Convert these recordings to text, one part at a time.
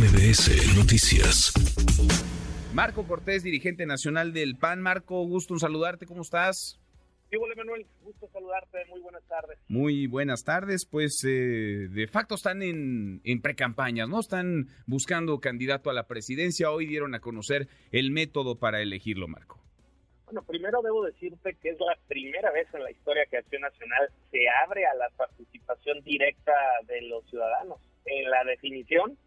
MBS Noticias. Marco Cortés, dirigente nacional del PAN. Marco, gusto en saludarte, ¿cómo estás? Sí, hola Manuel, gusto saludarte, muy buenas tardes. Muy buenas tardes, pues eh, de facto están en, en precampañas, ¿no? Están buscando candidato a la presidencia, hoy dieron a conocer el método para elegirlo, Marco. Bueno, primero debo decirte que es la primera vez en la historia que Acción Nacional se abre a la participación directa de los ciudadanos en la definición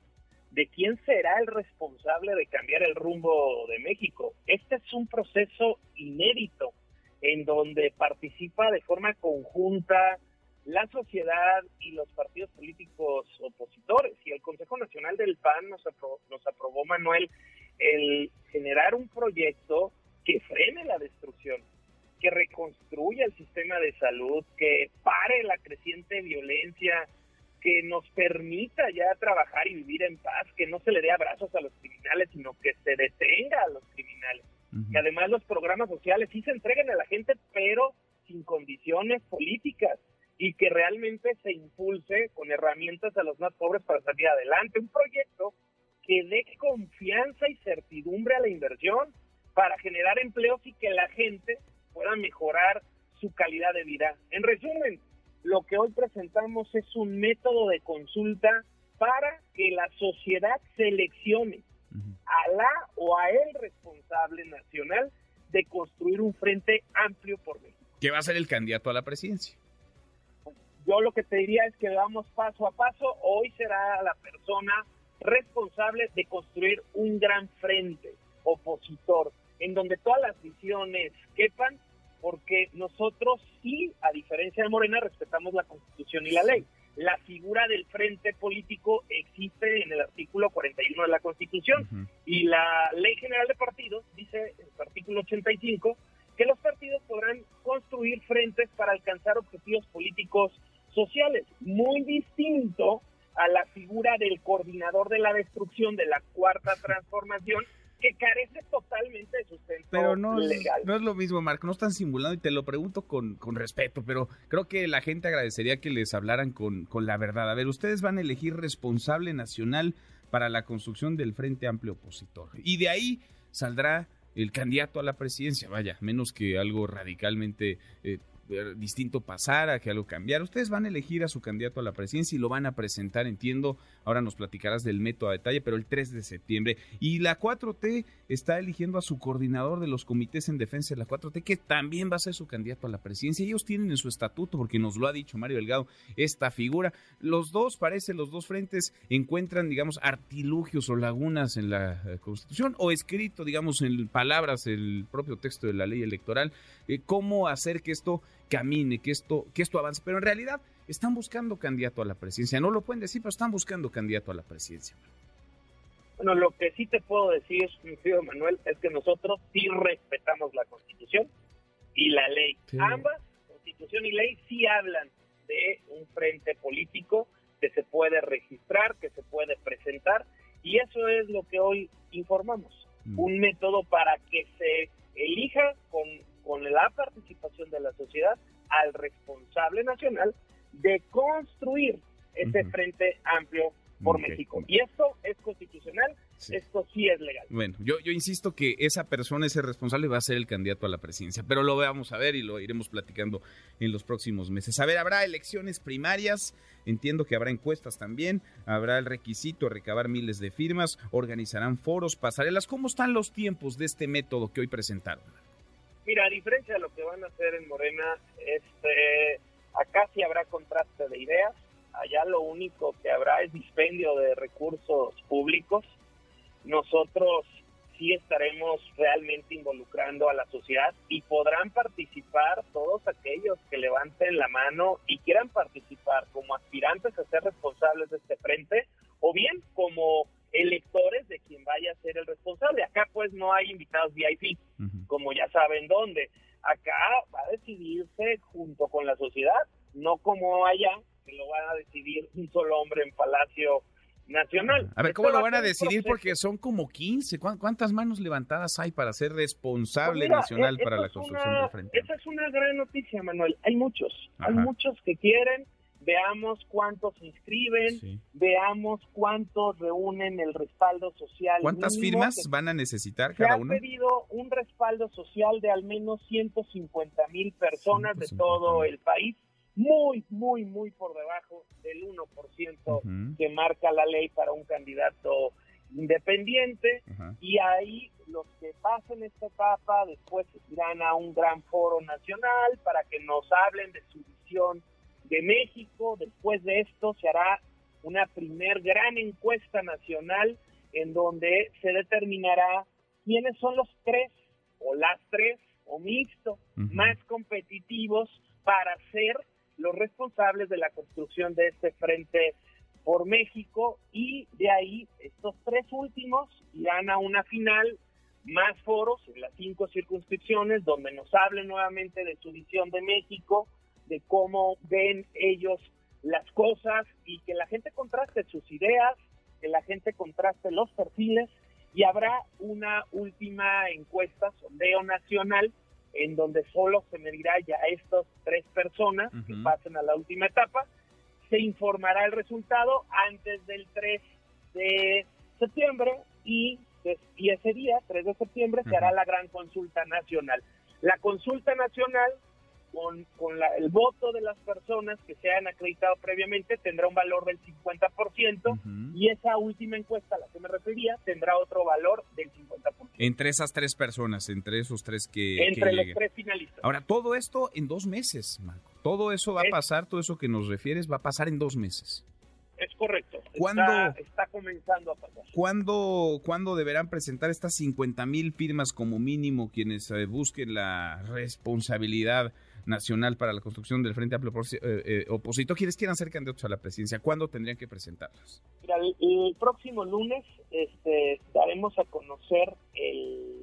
de quién será el responsable de cambiar el rumbo de México. Este es un proceso inédito en donde participa de forma conjunta la sociedad y los partidos políticos opositores. Y el Consejo Nacional del PAN nos aprobó, nos aprobó Manuel, el generar un proyecto que frene la destrucción, que reconstruya el sistema de salud, que pare la creciente violencia, que nos permita ya trabajar y vivir en paz, que no se le dé abrazos a los criminales, sino que se detenga a los criminales que además los programas sociales sí se entreguen a la gente, pero sin condiciones políticas y que realmente se impulse con herramientas a los más pobres para salir adelante. Un proyecto que dé confianza y certidumbre a la inversión para generar empleos y que la gente pueda mejorar su calidad de vida. En resumen, lo que hoy presentamos es un método de consulta para que la sociedad seleccione a la o a el responsable nacional de construir un frente amplio por México. ¿Qué va a ser el candidato a la presidencia? Yo lo que te diría es que vamos paso a paso. Hoy será la persona responsable de construir un gran frente opositor en donde todas las visiones quepan, porque nosotros sí, a diferencia de Morena, respetamos la Constitución y la ley. La figura del frente político existe en el artículo 41 de la Constitución y la Ley General de Partidos dice en su artículo 85 que los partidos podrán construir frentes para alcanzar objetivos políticos sociales, muy distinto a la figura del coordinador de la destrucción de la cuarta transformación que carece totalmente de sustento pero no, legal. No es lo mismo, Marco, no están simulando y te lo pregunto con, con respeto, pero creo que la gente agradecería que les hablaran con, con la verdad. A ver, ustedes van a elegir responsable nacional para la construcción del Frente Amplio Opositor. Y de ahí saldrá el candidato a la presidencia, vaya, menos que algo radicalmente eh, distinto pasar, a que algo cambiara. Ustedes van a elegir a su candidato a la presidencia y lo van a presentar, entiendo. Ahora nos platicarás del método a detalle, pero el 3 de septiembre. Y la 4T está eligiendo a su coordinador de los comités en defensa de la 4T, que también va a ser su candidato a la presidencia. Ellos tienen en su estatuto, porque nos lo ha dicho Mario Delgado, esta figura. Los dos, parece, los dos frentes encuentran, digamos, artilugios o lagunas en la eh, Constitución, o escrito, digamos, en palabras, el propio texto de la ley electoral, eh, cómo hacer que esto camine, que esto, que esto avance. Pero en realidad están buscando candidato a la presidencia. No lo pueden decir, pero están buscando candidato a la presidencia. Bueno, lo que sí te puedo decir, mi querido Manuel, es que nosotros sí respetamos la Constitución y la ley. Ambas, Constitución y ley, sí hablan de un frente político que se puede registrar, que se puede presentar, y eso es lo que hoy informamos. Mm. Un método para que se elija con con la participación de la sociedad al responsable nacional de construir ese frente amplio por México. Y esto es constitucional, esto sí es legal. Bueno, yo, yo insisto que esa persona, ese responsable, va a ser el candidato a la presidencia, pero lo vamos a ver y lo iremos platicando en los próximos meses. A ver, habrá elecciones primarias, entiendo que habrá encuestas también, habrá el requisito de recabar miles de firmas, organizarán foros, pasarelas. ¿Cómo están los tiempos de este método que hoy presentaron? Mira, a diferencia de lo que van a hacer en Morena, este, acá sí habrá contraste de ideas, allá lo único que habrá es dispendio de recursos públicos. Nosotros sí estaremos realmente involucrando a la sociedad y podrán participar todos aquellos que levanten la mano y quieran participar como aspirantes a ser responsables de este frente o bien como electores de quien vaya a ser el responsable. Acá pues no hay invitados VIP, como ya saben dónde. Acá va a decidirse junto con la sociedad, no como allá, que lo van a decidir un solo hombre en Palacio Nacional. A ver, ¿cómo lo van a decidir? Porque son como 15. ¿Cuántas manos levantadas hay para ser responsable pues nacional para la construcción del frente? Esa es una gran noticia, Manuel. Hay muchos, hay muchos que quieren veamos cuántos se inscriben, veamos cuántos reúnen el respaldo social. ¿Cuántas firmas van a necesitar cada uno? Se ha pedido un respaldo social de al menos 150 mil personas de todo el país, muy, muy, muy por debajo del 1% que marca la ley para un candidato independiente. Y ahí los que pasen esta etapa después irán a un gran foro nacional para que nos hablen de su visión de México. Después de esto se hará una primer gran encuesta nacional en donde se determinará quiénes son los tres o las tres o mixto más competitivos para ser los responsables de la construcción de este frente por México y de ahí estos tres últimos irán a una final más foros en las cinco circunscripciones donde nos hablen nuevamente de su visión de México, de cómo ven ellos las cosas y que la gente contraste sus ideas, que la gente contraste los perfiles y habrá una última encuesta, sondeo nacional, en donde solo se medirá ya a estas tres personas que pasen a la última etapa. Se informará el resultado antes del 3 de septiembre y, y ese día, 3 de septiembre, se hará la gran consulta nacional. La consulta nacional con, con el voto de las personas que se han acreditado previamente tendrá un valor del 50% y esa última encuesta a la que me refería tendrá otro valor del 50%. Entre esas tres personas, entre esos tres que... Entre los tres finalistas. Ahora, todo esto en dos meses, Marco. Todo eso va a pasar, todo eso que nos refieres va a pasar en dos meses. Es correcto. ¿Cuándo, está, comenzando a pasar. ¿cuándo, ¿Cuándo deberán presentar estas 50 mil firmas como mínimo quienes eh, busquen la responsabilidad nacional para la construcción del Frente Amplio eh, eh, opositor, quienes quieran ser candidatos a la presidencia, ¿cuándo tendrían que presentarlas? Mira, el, próximo lunes este, daremos a conocer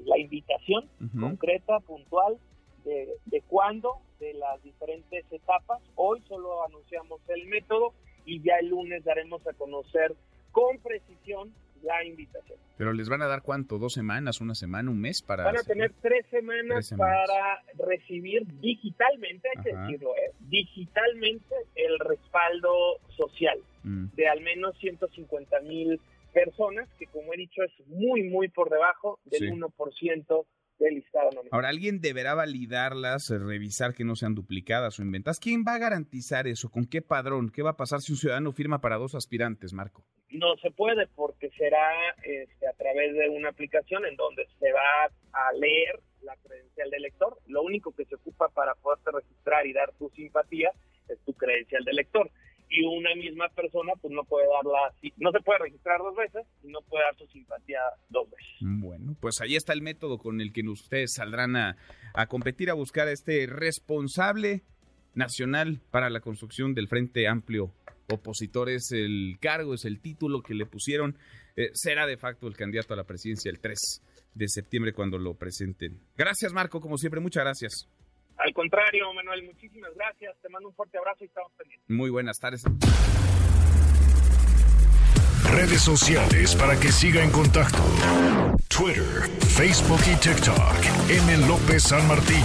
la invitación concreta, puntual, de, de cuándo, de las diferentes etapas. Hoy solo anunciamos el método y ya el lunes daremos a conocer con precisión la invitación. Pero les van a dar cuánto, dos semanas, una semana, un mes para... Van a tener tres semanas, para recibir digitalmente, hay que decirlo, ¿eh? digitalmente el respaldo social mm. de al menos 150 mil personas, que como he dicho es muy, muy por debajo del 1% Ahora, alguien deberá validarlas, eh, revisar que no sean duplicadas o inventadas. ¿Quién va a garantizar eso? ¿Con qué padrón? ¿Qué va a pasar si un ciudadano firma para dos aspirantes, Marco? No se puede porque será este, a través de una aplicación en donde se va a leer la credencial del elector. Lo único que se ocupa para poderte registrar y dar tu simpatía es tu credencial de elector y una misma persona pues no puede darla, no se puede registrar dos veces y no puede dar su simpatía dos veces. Bueno, pues ahí está el método con el que ustedes saldrán a, competir, a buscar a este responsable nacional para la construcción del Frente Amplio opositor. Es el cargo, es el título que le pusieron. Eh, será de facto el candidato a la presidencia el 3 de septiembre cuando lo presenten. Gracias Marco, como siempre, muchas gracias. Al contrario, Manuel, muchísimas gracias. Te mando un fuerte abrazo y estamos pendientes. Muy buenas tardes. Redes sociales para que siga en contacto: Twitter, Facebook y TikTok. M. López San Martín.